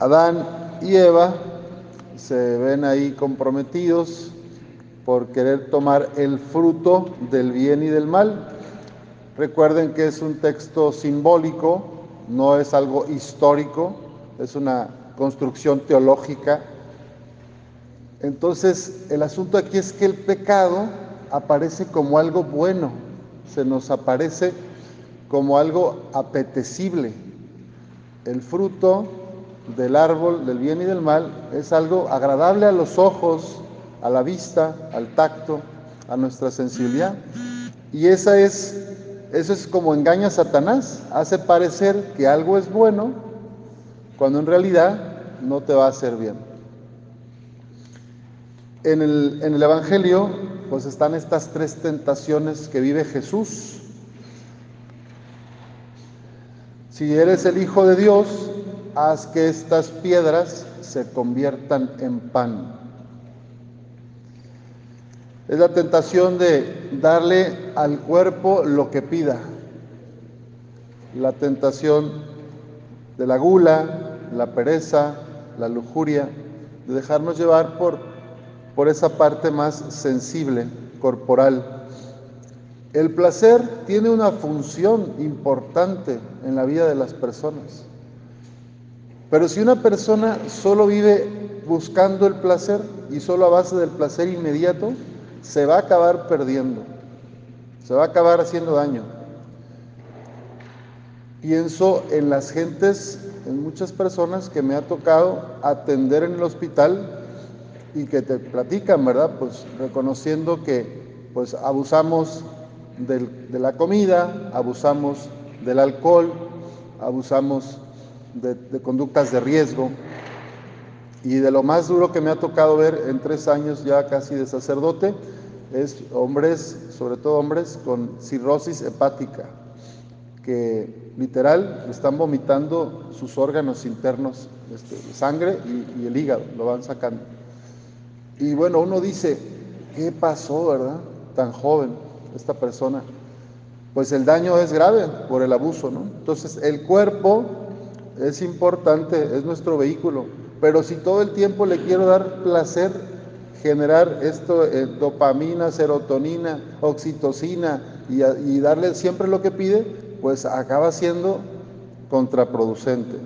Adán y Eva se ven ahí comprometidos por querer tomar el fruto del bien y del mal. Recuerden que es un texto simbólico, no es algo histórico, es una construcción teológica. Entonces, el asunto aquí es que el pecado aparece como algo bueno, se nos aparece como algo apetecible. El fruto del árbol del bien y del mal es algo agradable a los ojos, a la vista, al tacto, a nuestra sensibilidad. Y esa es, eso es como engaña a Satanás, hace parecer que algo es bueno cuando en realidad no te va a hacer bien. En el, en el Evangelio pues están estas tres tentaciones que vive Jesús. Si eres el Hijo de Dios, haz que estas piedras se conviertan en pan. Es la tentación de darle al cuerpo lo que pida. La tentación de la gula, la pereza, la lujuria, de dejarnos llevar por, por esa parte más sensible, corporal. El placer tiene una función importante en la vida de las personas. Pero si una persona solo vive buscando el placer y solo a base del placer inmediato, se va a acabar perdiendo, se va a acabar haciendo daño. Pienso en las gentes, en muchas personas que me ha tocado atender en el hospital y que te platican, ¿verdad? Pues reconociendo que pues abusamos de la comida, abusamos del alcohol, abusamos de, conductas de riesgo. Y de lo más duro que me ha tocado ver en tres años ya casi de sacerdote es hombres, sobre todo hombres con cirrosis hepática, que literal están vomitando sus órganos internos, este, sangre y, y el hígado, lo van sacando. Y bueno, uno dice, ¿qué pasó, verdad? Tan joven esta persona. Pues el daño es grave por el abuso, ¿no? Entonces el cuerpo es importante, es nuestro vehículo, pero si todo el tiempo le quiero dar placer, generar esto, eh, dopamina, serotonina, oxitocina y, y darle siempre lo que pide, pues acaba siendo contraproducente.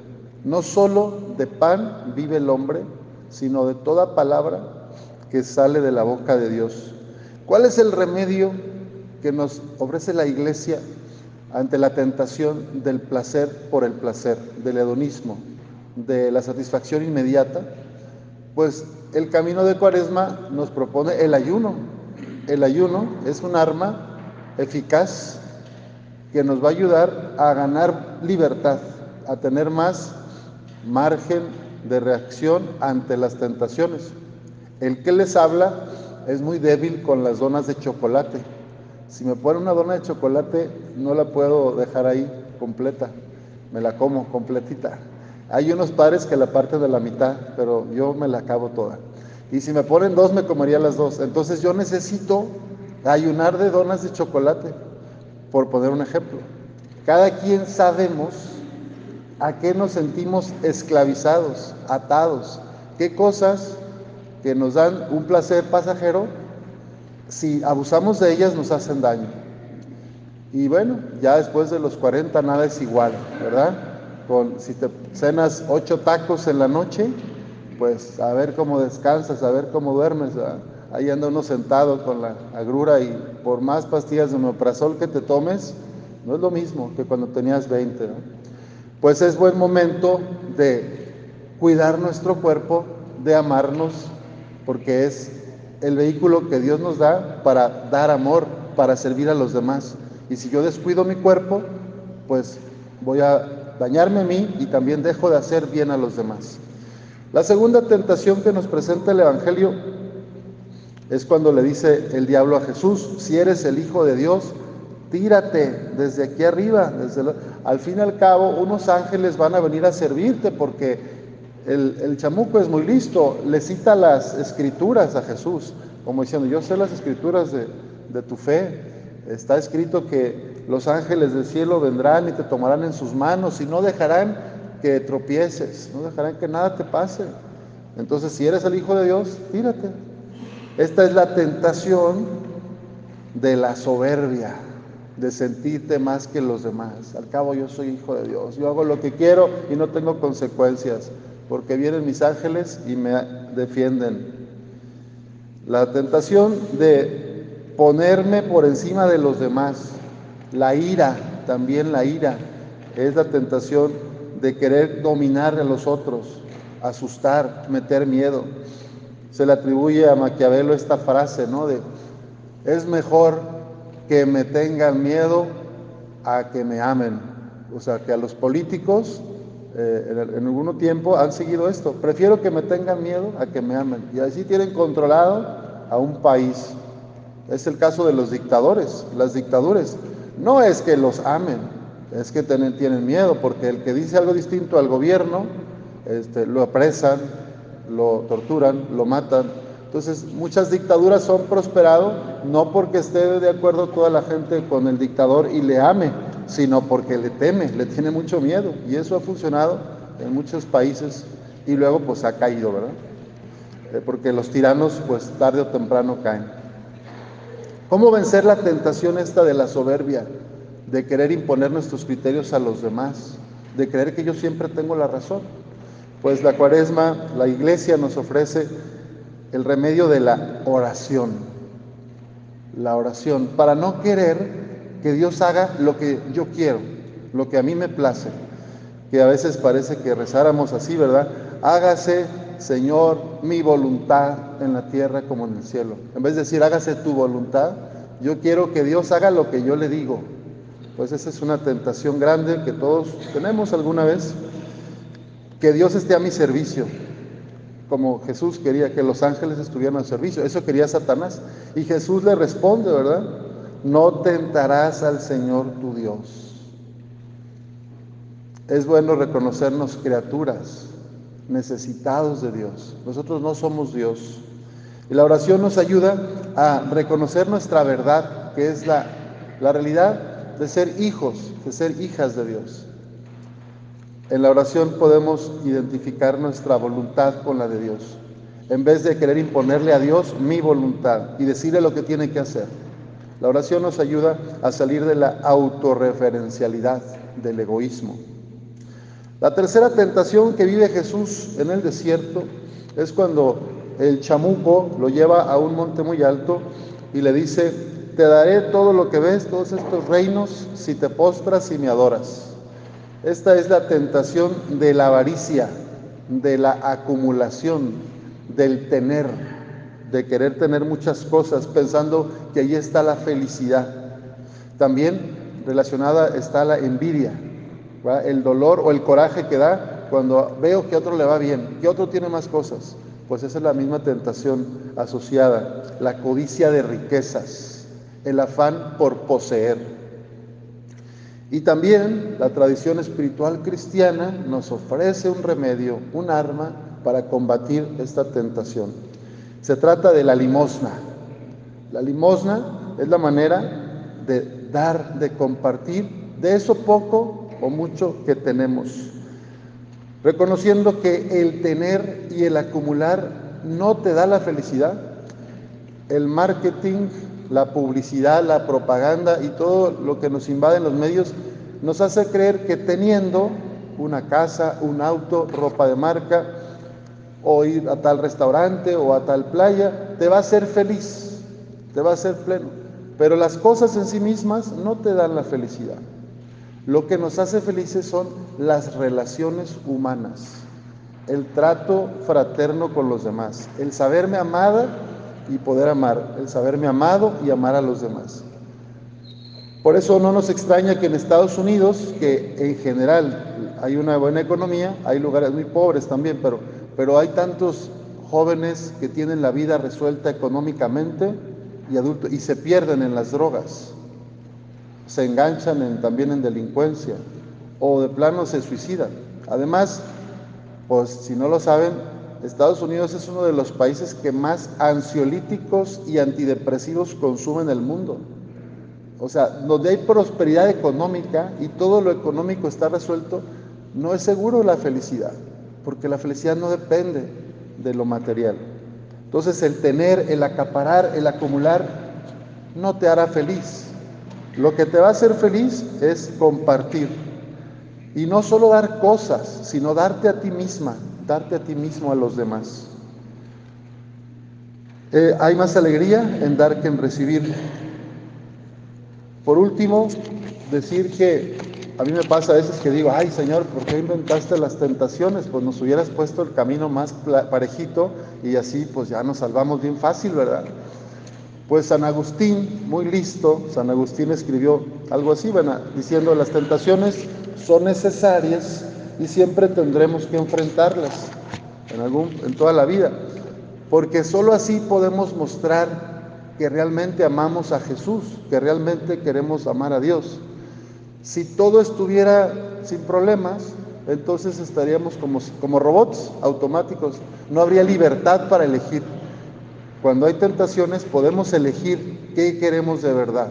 No solo de pan vive el hombre, sino de toda palabra que sale de la boca de Dios. ¿Cuál es el remedio que nos ofrece la iglesia ante la tentación del placer por el placer, del hedonismo, de la satisfacción inmediata? Pues el camino de Cuaresma nos propone el ayuno. El ayuno es un arma eficaz que nos va a ayudar a ganar libertad, a tener más margen de reacción ante las tentaciones. El que les habla es muy débil con las donas de chocolate. Si me ponen una dona de chocolate, no la puedo dejar ahí completa, me la como completita. Hay unos padres que la parten de la mitad, pero yo me la acabo toda. Y si me ponen dos, me comería las dos. Entonces yo necesito ayunar de donas de chocolate, por poner un ejemplo. Cada quien sabemos a qué nos sentimos esclavizados, atados, qué cosas que nos dan un placer pasajero, si abusamos de ellas nos hacen daño. Y bueno, ya después de los 40 nada es igual, ¿verdad? Con, si te cenas ocho tacos en la noche, pues a ver cómo descansas, a ver cómo duermes. ¿verdad? Ahí anda uno sentado con la agrura y por más pastillas de omeprazol que te tomes, no es lo mismo que cuando tenías 20. ¿no? Pues es buen momento de cuidar nuestro cuerpo, de amarnos, porque es el vehículo que Dios nos da para dar amor, para servir a los demás. Y si yo descuido mi cuerpo, pues voy a dañarme a mí y también dejo de hacer bien a los demás. La segunda tentación que nos presenta el Evangelio es cuando le dice el diablo a Jesús, si eres el Hijo de Dios, tírate desde aquí arriba. Desde la... Al fin y al cabo, unos ángeles van a venir a servirte porque el, el, chamuco es muy listo, le cita las escrituras a Jesús, como diciendo, yo sé las escrituras de, de tu fe, está escrito que los ángeles del cielo vendrán y te tomarán en sus manos y no dejarán que tropieces, no dejarán que nada te pase. Entonces, si eres el Hijo de Dios, tírate. Esta es la tentación de la soberbia, de sentirte más que los demás. Al cabo yo soy hijo de Dios, yo hago lo que quiero y no tengo consecuencias, porque vienen mis ángeles y me defienden. La tentación de ponerme por encima de los demás, la ira, también la ira, es la tentación de querer dominar a los otros, asustar, meter miedo. Se le atribuye a Maquiavelo esta frase, ¿no? De, es mejor que me tengan miedo a que me amen. O sea, que a los políticos eh, en, algún tiempo han seguido esto. Prefiero que me tengan miedo a que me amen. Y así tienen controlado a un país. Es el caso de los dictadores, las dictaduras. No es que los amen, es que tienen, miedo, porque el que dice algo distinto al gobierno, este, lo apresan, lo torturan, lo matan. Entonces, muchas dictaduras son prosperado no porque esté de acuerdo toda la gente con el dictador y le ame, sino porque le teme, le tiene mucho miedo. Y eso ha funcionado en muchos países y luego pues ha caído, ¿verdad? Eh, porque los tiranos pues tarde o temprano caen. ¿Cómo vencer la tentación esta de la soberbia, de querer imponer nuestros criterios a los demás, de creer que yo siempre tengo la razón? Pues la cuaresma, la iglesia nos ofrece el remedio de la oración. La oración, para no querer que Dios haga lo que yo quiero, lo que a mí me place. Que a veces parece que rezáramos así, ¿verdad? Hágase, Señor, mi voluntad en la tierra como en el cielo. En vez de decir, hágase tu voluntad, yo quiero que Dios haga lo que yo le digo. Pues esa es una tentación grande que todos tenemos alguna vez que Dios esté a mi servicio, como Jesús quería que los ángeles estuvieran al servicio. Eso quería Satanás. Y Jesús le responde, ¿verdad? No tentarás al Señor tu Dios. Es bueno reconocernos criaturas, necesitados de Dios. Nosotros no somos Dios. Y la oración nos ayuda a reconocer nuestra verdad, que es la, la realidad de ser hijos, de ser hijas de Dios. En la oración podemos identificar nuestra voluntad con la de Dios, en vez de querer imponerle a Dios mi voluntad y decirle lo que tiene que hacer. La oración nos ayuda a salir de la autorreferencialidad, del egoísmo. La tercera tentación que vive Jesús en el desierto es cuando el chamuco lo lleva a un monte muy alto y le dice, te daré todo lo que ves, todos estos reinos, si te postras y me adoras. Esta es la tentación de la avaricia, de la acumulación, del tener, de querer tener muchas cosas pensando que ahí está la felicidad. También relacionada está la envidia, el dolor o el coraje que da cuando veo que otro le va bien, que otro tiene más cosas. Pues esa es la misma tentación asociada, la codicia de riquezas, el afán por poseer. Y también la tradición espiritual cristiana nos ofrece un remedio, un arma para combatir esta tentación. Se trata de la limosna. La limosna es la manera de dar, de compartir de eso poco o mucho que tenemos. Reconociendo que el tener y el acumular no te da la felicidad. El marketing la publicidad, la propaganda y todo lo que nos invade en los medios nos hace creer que teniendo una casa, un auto, ropa de marca, o ir a tal restaurante o a tal playa, te va a hacer feliz, te va a hacer pleno. Pero las cosas en sí mismas no te dan la felicidad. Lo que nos hace felices son las relaciones humanas, el trato fraterno con los demás, el saberme amada y poder amar, el saberme amado y amar a los demás. Por eso no nos extraña que en Estados Unidos, que en general hay una buena economía, hay lugares muy pobres también, pero, pero hay tantos jóvenes que tienen la vida resuelta económicamente y adultos y se pierden en las drogas, se enganchan también en delincuencia o de plano se suicidan. Además, pues si no lo saben, Estados Unidos es uno de los países que más ansiolíticos y antidepresivos consumen en el mundo. O sea, donde hay prosperidad económica y todo lo económico está resuelto, no es seguro la felicidad, porque la felicidad no depende de lo material. Entonces el tener, el acaparar, el acumular, no te hará feliz. Lo que te va a hacer feliz es compartir. Y no solo dar cosas, sino darte a ti misma, darte a ti mismo a los demás. Eh, hay más alegría en dar que en recibir. Por último, decir que a mí me pasa a veces que digo, ay Señor, ¿por qué inventaste las tentaciones? Pues nos hubieras puesto el camino más parejito y así pues ya nos salvamos bien fácil, ¿verdad? Pues San Agustín, muy listo, San Agustín escribió algo así, diciendo las tentaciones son necesarias y siempre tendremos que enfrentarlas en, algún, en toda la vida, porque sólo así podemos mostrar que realmente amamos a Jesús, que realmente queremos amar a Dios. Si todo estuviera sin problemas, entonces estaríamos como, como robots automáticos, no habría libertad para elegir. Cuando hay tentaciones podemos elegir qué queremos de verdad,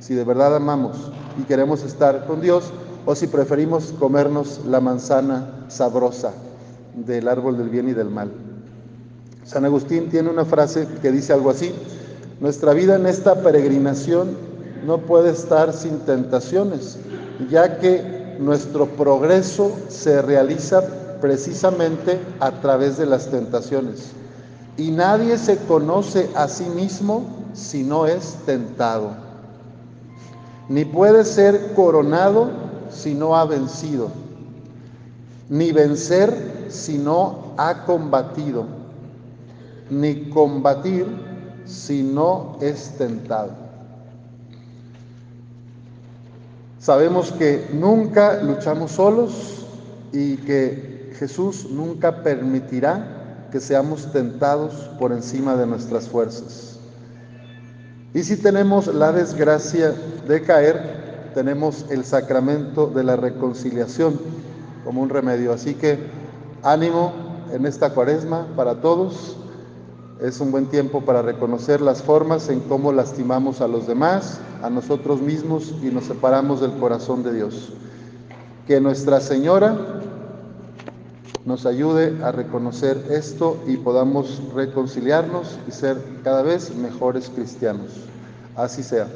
si de verdad amamos y queremos estar con Dios o si preferimos comernos la manzana sabrosa del árbol del bien y del mal. San Agustín tiene una frase que dice algo así, nuestra vida en esta peregrinación no puede estar sin tentaciones, ya que nuestro progreso se realiza precisamente a través de las tentaciones. Y nadie se conoce a sí mismo si no es tentado. Ni puede ser coronado si no ha vencido. Ni vencer si no ha combatido. Ni combatir si no es tentado. Sabemos que nunca luchamos solos y que Jesús nunca permitirá que seamos tentados por encima de nuestras fuerzas. Y si tenemos la desgracia de caer, tenemos el sacramento de la reconciliación como un remedio. Así que ánimo en esta cuaresma para todos es un buen tiempo para reconocer las formas en cómo lastimamos a los demás, a nosotros mismos y nos separamos del corazón de Dios. Que Nuestra Señora nos ayude a reconocer esto y podamos reconciliarnos y ser cada vez mejores cristianos. Así sea.